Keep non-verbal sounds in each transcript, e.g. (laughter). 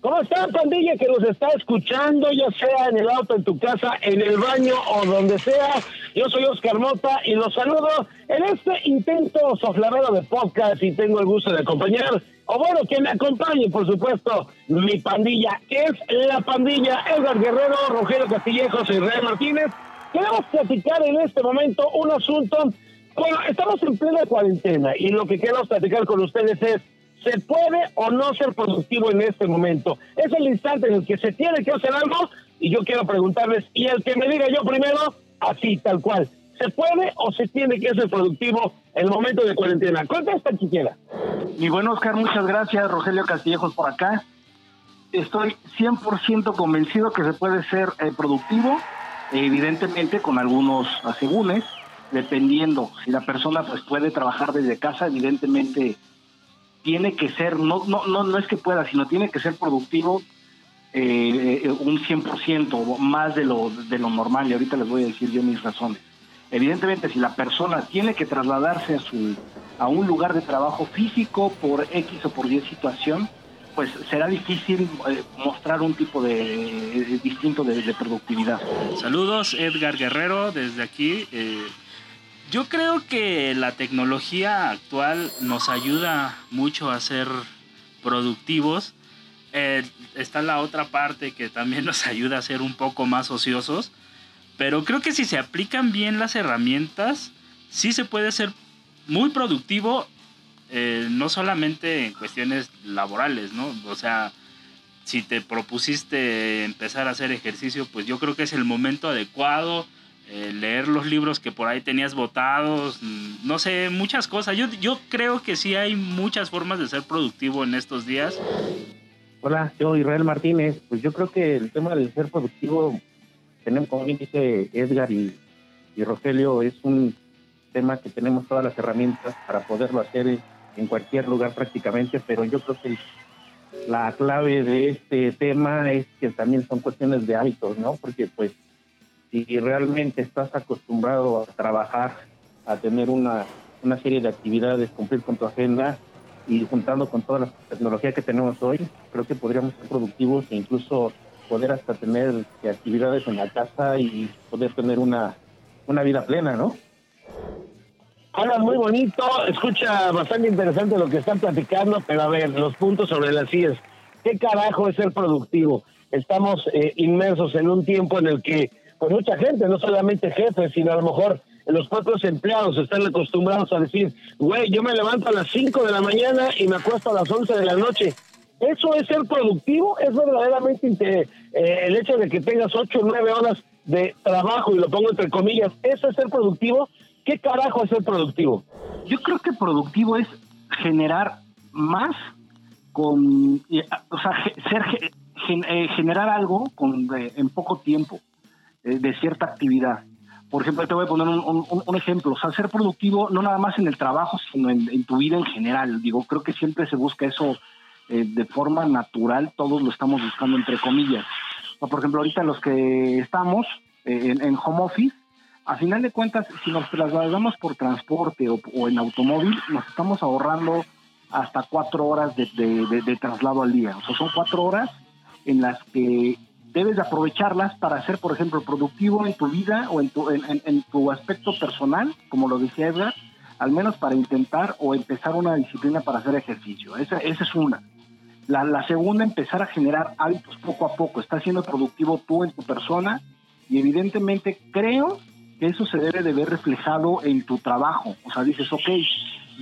¿Cómo está, pandilla que nos está escuchando, ya sea en el auto, en tu casa, en el baño o donde sea? Yo soy Oscar Mota y los saludo en este intento soflavero de podcast y tengo el gusto de acompañar, o bueno, que me acompañe, por supuesto, mi pandilla, es la pandilla Edgar Guerrero, Rogelio Castillejos y Israel Martínez. Queremos platicar en este momento un asunto, bueno, estamos en plena cuarentena y lo que queremos platicar con ustedes es ¿Se puede o no ser productivo en este momento? Es el instante en el que se tiene que hacer algo y yo quiero preguntarles, y el que me diga yo primero, así, tal cual, ¿se puede o se tiene que ser productivo en el momento de cuarentena? Contesta quiera. Mi buen Oscar, muchas gracias. Rogelio Castillejos por acá. Estoy 100% convencido que se puede ser eh, productivo, evidentemente con algunos asegúnes, dependiendo si la persona pues puede trabajar desde casa, evidentemente tiene que ser, no, no, no, no es que pueda, sino tiene que ser productivo eh, eh un 100% más de lo, de lo normal, y ahorita les voy a decir yo mis razones. Evidentemente, si la persona tiene que trasladarse a, su, a un lugar de trabajo físico por X o por Y situación, pues será difícil eh, mostrar un tipo de, distinto de, de, productividad. Saludos, Edgar Guerrero, desde aquí. Yo creo que la tecnología actual nos ayuda mucho a ser productivos. Eh, está la otra parte que también (laughs) nos ayuda a ser un poco más ociosos. Pero creo que si se aplican bien las herramientas, sí se puede ser muy productivo, eh, no solamente en cuestiones laborales, ¿no? O sea, si te propusiste empezar a hacer ejercicio, pues yo creo que es el momento adecuado eh, leer los libros que por ahí tenías votados, no sé, muchas cosas. Yo, yo creo que sí hay muchas formas de ser productivo en estos días. Hola, yo Israel Martínez. Pues yo creo que el tema del ser productivo, tenemos, como bien dice Edgar y, y Rogelio, es un tema que tenemos todas las herramientas para poderlo hacer en cualquier lugar prácticamente, pero yo creo que la clave de este tema es que también son cuestiones de hábitos, ¿no? Porque pues si realmente estás acostumbrado a trabajar, a tener una, una serie de actividades, cumplir con tu agenda y juntando con toda la tecnología que tenemos hoy, creo que podríamos ser productivos e incluso poder hasta tener actividades en la casa y poder tener una, una vida plena, ¿no? Hablan muy bonito, escucha bastante interesante lo que están platicando, pero a ver, los puntos sobre las sillas. ¿Qué carajo es ser productivo? Estamos eh, inmersos en un tiempo en el que pues mucha gente, no solamente jefes, sino a lo mejor los propios empleados están acostumbrados a decir, güey, yo me levanto a las 5 de la mañana y me acuesto a las 11 de la noche. ¿Eso es ser productivo? ¿Es verdaderamente eh, el hecho de que tengas 8 o 9 horas de trabajo, y lo pongo entre comillas, ¿eso es ser productivo? ¿Qué carajo es ser productivo? Yo creo que productivo es generar más con, o sea, ser, eh, generar algo con, en poco tiempo. Eh, de cierta actividad. Por ejemplo, te voy a poner un, ejemplo. O sea, ser productivo no nada más en el trabajo, sino en, tu vida en general. Digo, creo que siempre se busca eso eh, de forma natural. Todos lo estamos buscando entre comillas. O, por ejemplo, ahorita los que estamos eh, en, home office, a final de cuentas, si nos trasladamos por transporte o, en automóvil, nos estamos ahorrando hasta cuatro horas de, de traslado al día. O sea, son cuatro horas en las que debes de aprovecharlas para ser, por ejemplo, productivo en tu vida o en tu, en, tu aspecto personal, como lo decía Edgar, al menos para intentar o empezar una disciplina para hacer ejercicio. Esa, esa es una. La, la, segunda, empezar a generar hábitos poco a poco. Estás siendo productivo tú en tu persona y evidentemente creo que eso se debe de ver reflejado en tu trabajo. O sea, dices, ok,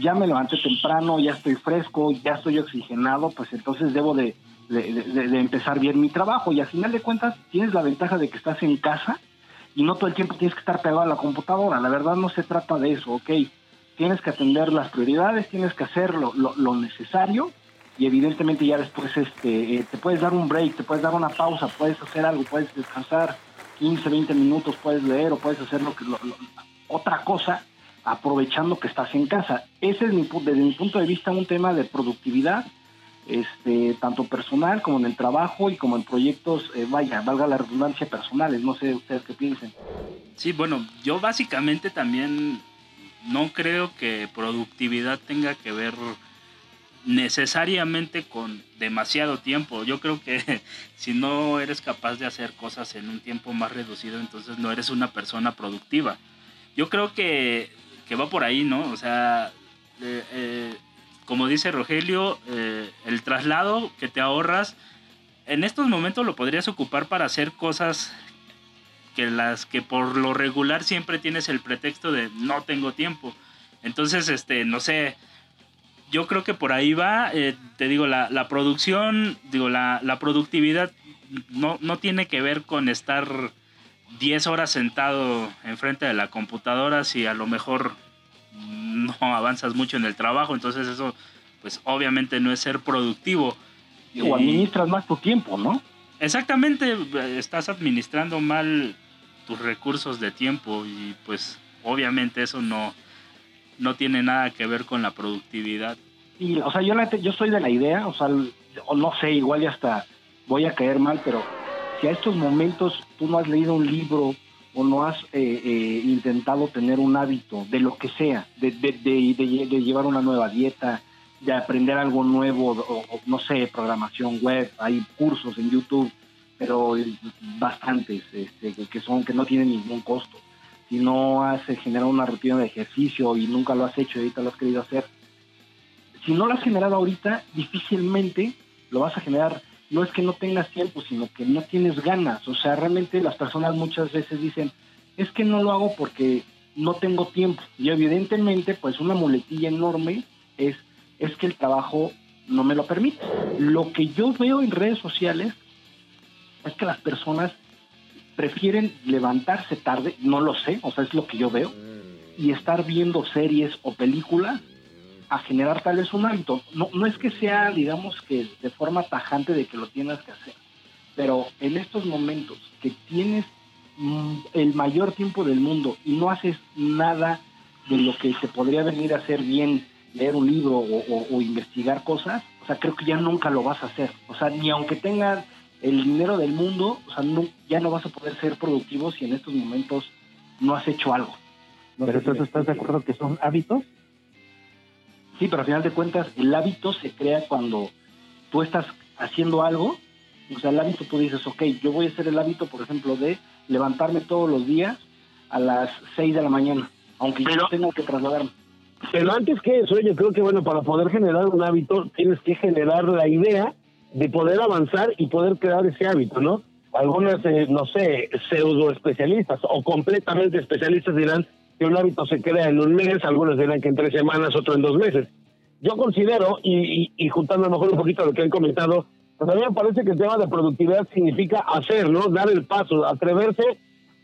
ya me levanté temprano, ya estoy fresco, ya estoy oxigenado, pues entonces debo de de, empezar bien mi trabajo. Y al final de cuentas tienes la ventaja de que estás en casa y no todo el tiempo tienes que estar pegado a la computadora. La verdad no se trata de eso, ¿ok? Tienes que atender las prioridades, tienes que hacer lo, lo, necesario y evidentemente ya después este, eh, te puedes dar un break, te puedes dar una pausa, puedes hacer algo, puedes descansar 15, 20 minutos, puedes leer o puedes hacer lo que, otra cosa aprovechando que estás en casa. Ese es mi, desde mi punto de vista un tema de productividad este, tanto personal como en el trabajo y como en proyectos, eh, vaya, valga la redundancia, personales. No sé ustedes qué piensen. Sí, bueno, yo básicamente también no creo que productividad tenga que ver necesariamente con demasiado tiempo. Yo creo que (laughs) si no eres capaz de hacer cosas en un tiempo más reducido, entonces no eres una persona productiva. Yo creo que, que va por ahí, ¿no? O sea, eh, eh, como dice Rogelio, eh, el traslado que te ahorras, en estos momentos lo podrías ocupar para hacer cosas que las que por lo regular siempre tienes el pretexto de no tengo tiempo. Entonces, este, no sé, yo creo que por ahí va, eh, te digo, la, la producción, digo, la, la, productividad no, no tiene que ver con estar 10 horas sentado enfrente de la computadora si a lo mejor no avanzas mucho en el trabajo, entonces eso pues obviamente no es ser productivo. O administras más tu tiempo, ¿no? Exactamente, estás administrando mal tus recursos de tiempo y pues obviamente eso no, no tiene nada que ver con la productividad. Y, o sea, yo, yo soy de la idea, o sea, o no sé, igual ya hasta voy a caer mal, pero si a estos momentos tú no has leído un libro o no has eh, eh, intentado tener un hábito de lo que sea, de, de, de, llevar una nueva dieta, de aprender algo nuevo, o, no sé, programación web, hay cursos en YouTube, pero bastantes este, que son que no tienen ningún costo si no has generado una rutina de ejercicio y nunca lo has hecho y ahorita lo has querido hacer, si no lo has generado ahorita, difícilmente lo vas a generar. No es que no tengas tiempo, sino que no tienes ganas. O sea, realmente las personas muchas veces dicen, es que no lo hago porque no tengo tiempo. Y evidentemente, pues una muletilla enorme es, es que el trabajo no me lo permite. Lo que yo veo en redes sociales es que las personas prefieren levantarse tarde, no lo sé, o sea, es lo que yo veo, y estar viendo series o películas a generar tal vez un hábito. No, no es que sea, digamos, que de forma tajante de que lo tienes que hacer, pero en estos momentos que tienes mm, el mayor tiempo del mundo y no haces nada de lo que se podría venir a hacer bien, leer un libro o, o investigar cosas, o sea, creo que ya nunca lo vas a hacer. O sea, ni aunque tengas el dinero del mundo, o sea, no, ya no vas a poder ser productivo si en estos momentos no has hecho algo. pero entonces estás de acuerdo que son hábitos? Sí, pero al final de cuentas el hábito se crea cuando tú estás haciendo algo, o sea, el hábito tú dices, ok, yo voy a hacer el hábito, por ejemplo, de levantarme todos los días a las 6 de la mañana, aunque yo tenga que trasladarme. Pero antes que eso, yo creo que, bueno, para poder generar un hábito, tienes que generar la idea de poder avanzar y poder crear ese hábito, ¿no? Algunas, eh, no sé, pseudo especialistas o completamente especialistas dirán que un hábito se crea en un mes, algunos dirán que en tres semanas, otro en dos meses. Yo considero, y, y, juntando a lo mejor un poquito lo que han comentado, pues a mí me parece que el tema de productividad significa hacer, ¿no? Dar el paso, atreverse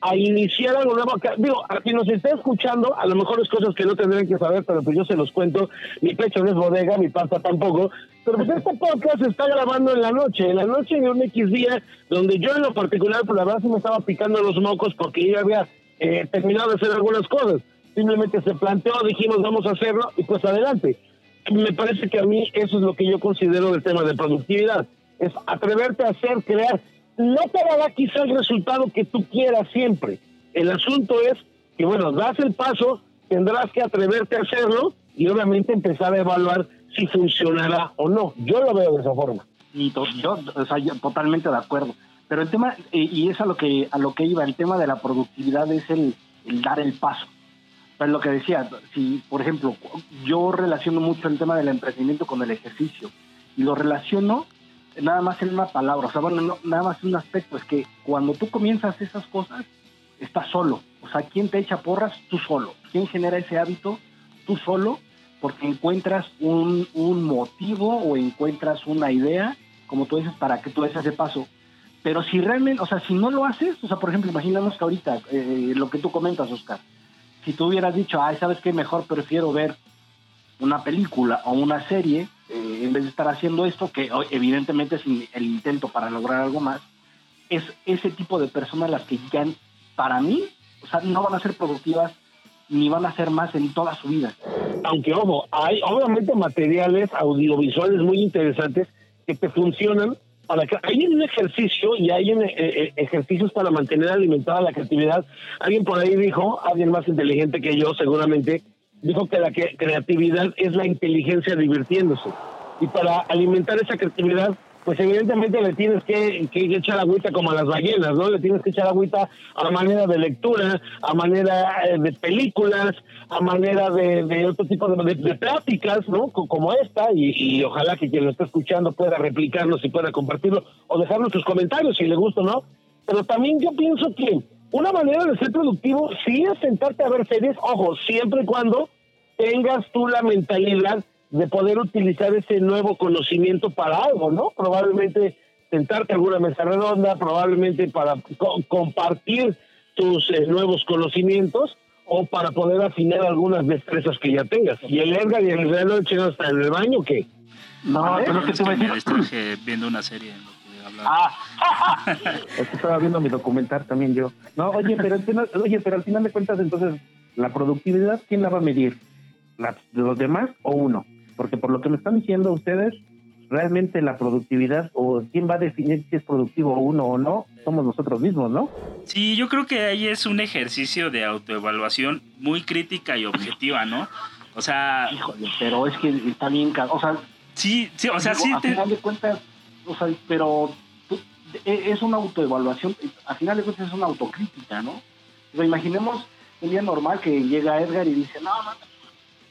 a iniciar algo nuevo. Digo, a quien nos esté escuchando, a lo mejor es cosas que no tendrían que saber, pero pues yo se los cuento. Mi pecho no es bodega, mi pasta tampoco. Pero pues este podcast se está grabando en la noche, en la noche de un X día, donde yo en lo particular, pues la verdad sí me estaba picando los mocos porque yo había eh, terminado de hacer algunas cosas. Simplemente se planteó, dijimos vamos a hacerlo y pues adelante. Me parece que a mí eso es lo que yo considero del tema de productividad. Es atreverte a hacer, crear no te dará quizá el resultado que tú quieras siempre. El asunto es que, bueno, das el paso, tendrás que atreverte a hacerlo y obviamente empezar a evaluar si funcionará o no. Yo lo veo de esa forma. Y yo, o totalmente de acuerdo. Pero el tema, y es a lo que a lo que iba, el tema de la productividad es el, el dar el paso. Pero lo que decía, si, por ejemplo, yo relaciono mucho el tema del emprendimiento con el ejercicio y lo relaciono nada más en una palabra, o sea, bueno, nada más en un aspecto, es que cuando tú comienzas esas cosas, estás solo. O sea, ¿quién te echa porras? Tú solo. ¿Quién genera ese hábito? Tú solo, porque encuentras un, un motivo o encuentras una idea, como tú dices, para que tú des ese paso. Pero si realmente, o sea, si no lo haces, o sea, por ejemplo, imagínanos que ahorita, eh, lo que tú comentas, Oscar, si tú hubieras dicho, ay, ¿sabes qué? Mejor prefiero ver una película o una serie eh, en vez de estar haciendo esto, que evidentemente es el intento para lograr algo más, es ese tipo de personas las que ya, para mí, o sea, no van a ser productivas ni van a ser más en toda su vida. Aunque, ojo, hay obviamente materiales audiovisuales muy interesantes que te funcionan hay un ejercicio y hay eh, eh, ejercicios para mantener alimentada la creatividad. Alguien por ahí dijo, alguien más inteligente que yo seguramente, dijo que la creatividad es la inteligencia divirtiéndose. y para alimentar esa creatividad pues evidentemente le tienes que, que, echar agüita como a las ballenas, ¿no? Le tienes que echar agüita a manera de lectura, a manera eh, de películas, a manera de, otro tipo de, de, pláticas, ¿no? Como esta, y, ojalá que quien lo esté escuchando pueda replicarlo, si pueda compartirlo, o dejarnos sus comentarios si le gusta o no. Pero también yo pienso que una manera de ser productivo sí es sentarte a ver series, ojo, siempre y cuando tengas tú la mentalidad de poder utilizar ese nuevo conocimiento para algo, ¿no? Probablemente sentarte a alguna mesa redonda, probablemente para compartir tus eh, nuevos conocimientos o para poder afinar algunas destrezas que ya tengas. ¿Y el Edgar y el Real no están en el baño o qué? No, pero es que, te me distraje viendo una serie en lo que hablaba. Ah. (laughs) es que estaba viendo mi documental también yo. No, oye, pero al final, oye, pero al final de cuentas entonces la productividad quién la va a medir? ¿La, ¿Los demás o uno? Porque por lo que me están diciendo ustedes, realmente la productividad o quién va a definir si es productivo uno o no, somos nosotros mismos, ¿no? Sí, yo creo que ahí es un ejercicio de autoevaluación muy crítica y objetiva, ¿no? O sea... Híjole, pero es que está bien... O sea... Sí, sí, o sea, sí... A final de cuentas, o sea, pero e, es una autoevaluación, a final de cuentas es una autocrítica, ¿no? O sea, imaginemos un día normal que llega Edgar y dice, no, no,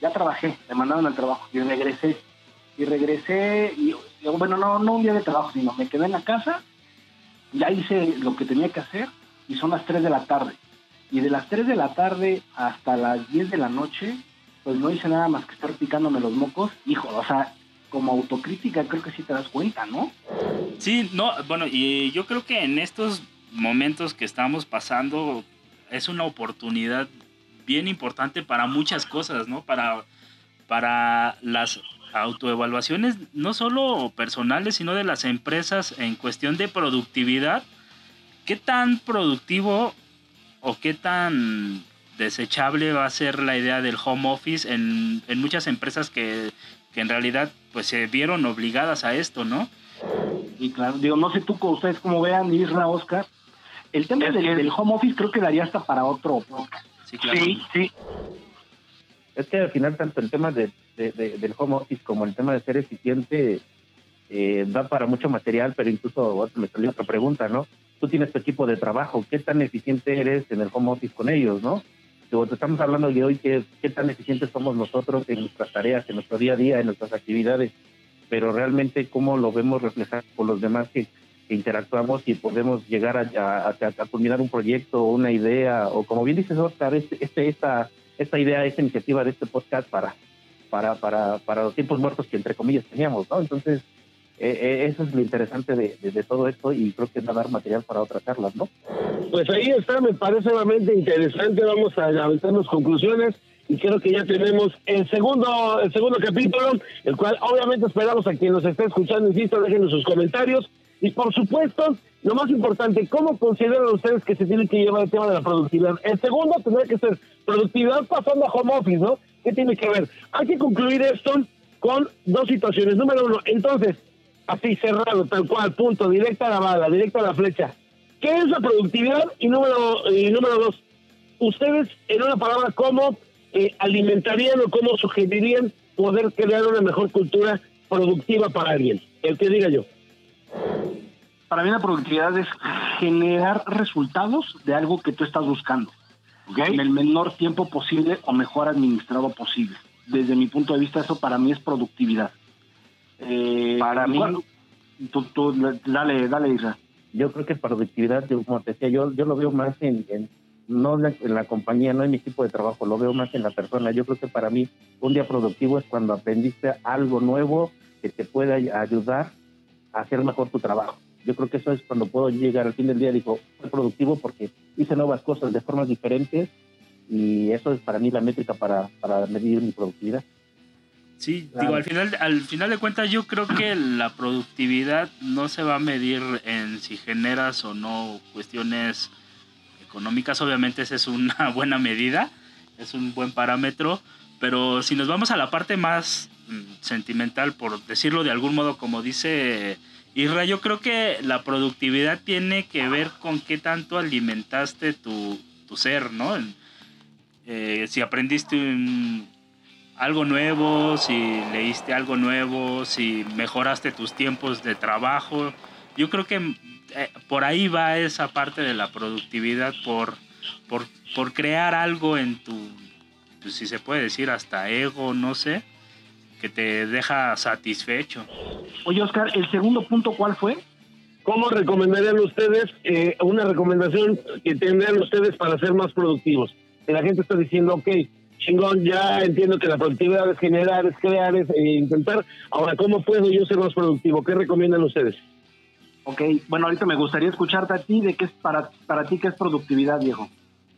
ya trabajé, me mandaron al trabajo y regresé. Y regresé, y, bueno, no, no un día de trabajo, sino me quedé en la casa, ya hice lo que tenía que hacer y son las 3 de la tarde. Y de las 3 de la tarde hasta las 10 de la noche, pues no hice nada más que estar picándome los mocos. Hijo, o sea, como autocrítica creo que sí te das cuenta, ¿no? Sí, no, bueno, y yo creo que en estos momentos que estamos pasando es una oportunidad bien importante para muchas cosas, ¿no? Para, para las autoevaluaciones, no solo personales, sino de las empresas en cuestión de productividad. ¿Qué tan productivo o qué tan desechable va a ser la idea del home office en, muchas empresas que, en realidad pues se vieron obligadas a esto, ¿no? Y claro, digo, no sé tú, ustedes como vean, Isra, Oscar, el tema del, del, home office creo que daría hasta para otro podcast. Sí, sí, Es que al final tanto el tema de, del home office como el tema de ser eficiente eh, da para mucho material, pero incluso me salió otra pregunta, ¿no? Tú tienes tu equipo de trabajo, ¿qué tan eficiente eres en el home office con ellos, no? estamos hablando de hoy, ¿qué, qué tan eficientes somos nosotros en nuestras tareas, en nuestro día a día, en nuestras actividades, pero realmente cómo lo vemos reflejado por los demás que interactuamos y podemos llegar a, a, culminar un proyecto o una idea, o como bien dices, Oscar, este, este, esta, esta idea, esta iniciativa de este podcast para, para, para, para los tiempos muertos que entre comillas teníamos, ¿no? Entonces, eh, eh, eso es lo interesante de, de, todo esto y creo que va a dar material para otras charlas, ¿no? Pues ahí está, me parece realmente interesante, vamos a aventarnos conclusiones y creo que ya tenemos el segundo, el segundo capítulo, el cual obviamente esperamos a quien nos esté escuchando, insisto, déjenos sus comentarios y por supuesto, lo más importante, ¿cómo consideran ustedes que se tiene que llevar el tema de la productividad? El segundo tendría que ser productividad pasando a home office, ¿no? ¿Qué tiene que ver? Hay que concluir esto con dos situaciones. Número uno, entonces, así cerrado, tal cual, punto, directa a la bala, directa a la flecha. ¿Qué es la productividad? Y número, y número dos, ustedes, en una palabra, ¿cómo eh, alimentarían o cómo sugerirían poder crear una mejor cultura productiva para alguien? El que diga yo. Para mí la productividad es generar resultados de algo que tú estás buscando. En el menor tiempo posible o mejor administrado posible. Desde mi punto de vista, eso para mí es productividad. Eh, para mí, tú, dale, dale, Isra. Yo creo que productividad, como te decía, yo, yo lo veo más en, en no en la compañía, no en mi equipo de trabajo, lo veo más en la persona. Yo creo que para mí un día productivo es cuando aprendiste algo nuevo que te pueda ayudar hacer mejor tu trabajo. Yo creo que eso es cuando puedo llegar al fin del día, digo, fue productivo porque hice nuevas cosas de formas diferentes y eso es para mí la métrica para, para medir mi productividad. Sí, digo, al final, al final de cuentas yo creo que la productividad no se va a medir en si generas o no cuestiones económicas, obviamente esa es una (laughs) buena medida, es un buen parámetro, pero si nos vamos a la parte más mm, sentimental, por decirlo de algún modo, como dice Isra, yo creo que la productividad tiene que ver con qué tanto alimentaste tu, ser, ¿no? Eh, si aprendiste algo nuevo, si leíste algo nuevo, si mejoraste tus tiempos de trabajo. Yo creo que eh, por ahí va esa parte de la productividad, por, por, por crear algo en tu, pues, si se puede decir, hasta ego, no sé, que te deja satisfecho. Oye, Oscar, ¿el segundo punto cuál fue? ¿Cómo recomendarían ustedes eh, una recomendación que tendrían ustedes para ser más productivos? La gente está diciendo, ok, chingón, ya entiendo que la productividad es generar, es crear, es eh, intentar. Ahora, ¿cómo puedo yo ser más productivo? ¿Qué recomiendan ustedes? Ok, bueno, ahorita me gustaría escucharte a ti de qué es para, para ti qué es productividad, viejo.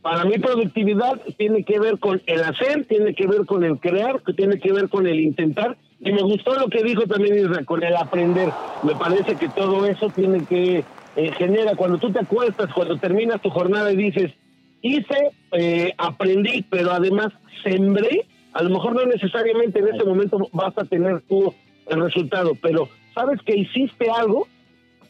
Para mí productividad tiene que ver con el hacer, tiene que ver con el crear, tiene que ver con el intentar. Y me gustó lo que dijo también Israel, con el aprender. Me parece que todo eso tiene que eh, genera, cuando tú te acuestas, cuando terminas tu jornada y dices, hice, eh, aprendí, pero además sembré, a lo mejor no necesariamente en ese momento vas a tener tú el resultado, pero sabes que hiciste algo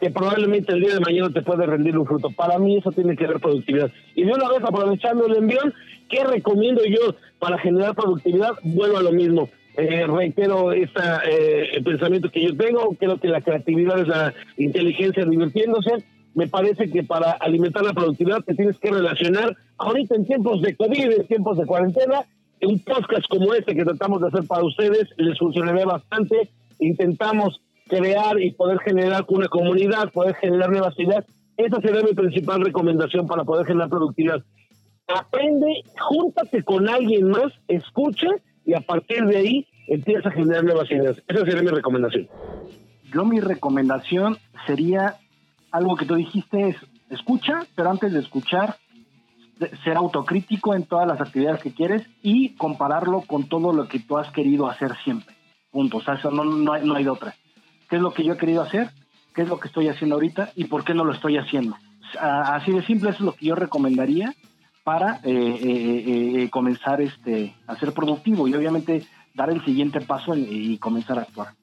que probablemente el día de mañana te puede rendir un fruto. Para mí eso tiene que ver productividad. Y de una vez aprovechando el envión, ¿qué recomiendo yo para generar productividad? Vuelvo a lo mismo. Eh, reitero este eh, pensamiento que yo tengo, creo que la creatividad es la inteligencia divirtiéndose. Me parece que para alimentar la productividad te tienes que relacionar ahorita en tiempos de COVID, en tiempos de cuarentena, un podcast como este que tratamos de hacer para ustedes les funcionaría bastante. Intentamos crear y poder generar una comunidad, poder generar nuevas ideas. Esa sería mi principal recomendación para poder generar productividad. Aprende, júntate con alguien más, escucha y a partir de ahí empieza a generar nuevas ideas. Esa sería mi recomendación. Yo mi recomendación sería algo que tú dijiste es escucha, pero antes de escuchar, ser autocrítico en todas las actividades que quieres y compararlo con todo lo que tú has querido hacer siempre. Punto. O sea, eso no, no, hay, no hay de otra qué es lo que yo he querido hacer, qué es lo que estoy haciendo ahorita y por qué no lo estoy haciendo. Así de simple, eso es lo que yo recomendaría para eh, eh, eh, comenzar este, a ser productivo y obviamente dar el siguiente paso y, comenzar a actuar.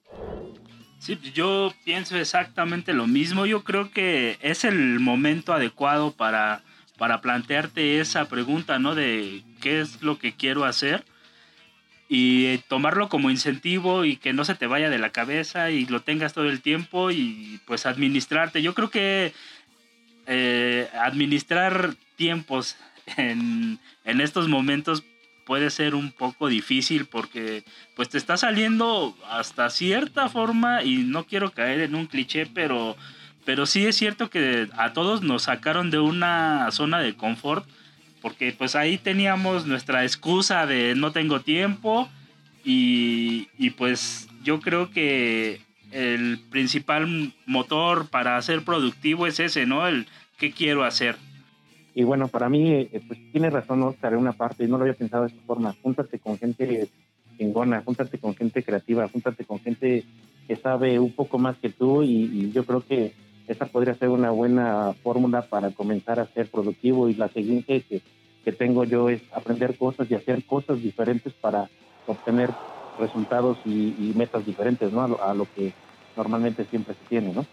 Sí, yo pienso exactamente lo mismo. Yo creo que es el momento adecuado para, para plantearte esa pregunta, ¿no? De qué es lo que quiero hacer y tomarlo como incentivo y que no se te vaya de la cabeza y lo tengas todo el tiempo y pues administrarte. Yo creo que eh, administrar tiempos en, estos momentos puede ser un poco difícil porque pues te está saliendo hasta cierta forma y no quiero caer en un cliché, pero, pero sí es cierto que a todos nos sacaron de una zona de confort porque pues ahí teníamos nuestra excusa de no tengo tiempo y, pues yo creo que el principal motor para ser productivo es ese, ¿no? El qué quiero hacer. Y bueno, para mí, eh, pues tiene razón Oscar en una parte, y no lo había pensado de esta forma. Júntate con gente chingona, júntate con gente creativa, júntate con gente que sabe un poco más que tú y, yo creo que esa podría ser una buena fórmula para comenzar a ser productivo y la siguiente que que tengo yo es aprender cosas y hacer cosas diferentes para obtener resultados y, metas diferentes, ¿no? A lo, que normalmente siempre se tiene, ¿no?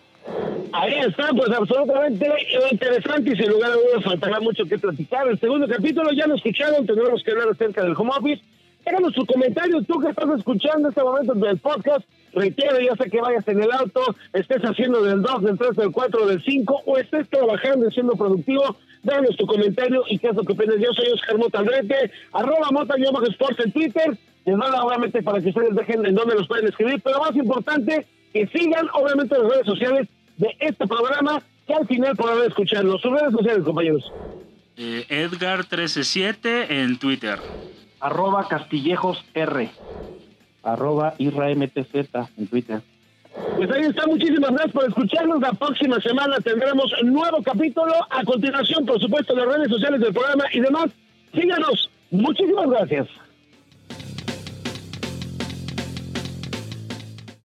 Ahí está, pues absolutamente interesante y sin lugar a dudas faltará mucho que platicar. El segundo capítulo ya lo escucharon, tendremos que hablar acerca del home office. Déjanos tu comentario, tú que estás escuchando este momento del podcast, reitero, ya sé que vayas en el auto, estés haciendo del 2, del 3, del 4, del 5 o estés trabajando y siendo productivo, déjanos tu comentario y qué es lo que opinas. Yo soy Oscar Mota Andrete, arroba Mota Sports en Twitter, les mando obviamente para que ustedes dejen en dónde los pueden escribir, pero más importante, que sigan obviamente las redes sociales de este programa, que al final podrán escucharlo. Sus redes sociales, compañeros. Eh, Edgar137 en Twitter. Arroba Castillejos R. Arroba IRAMTZ en Twitter. Pues ahí está, muchísimas gracias por escucharnos. La próxima semana tendremos nuevo capítulo. A continuación, por supuesto, las redes sociales del programa y demás. Síganos. Muchísimas gracias.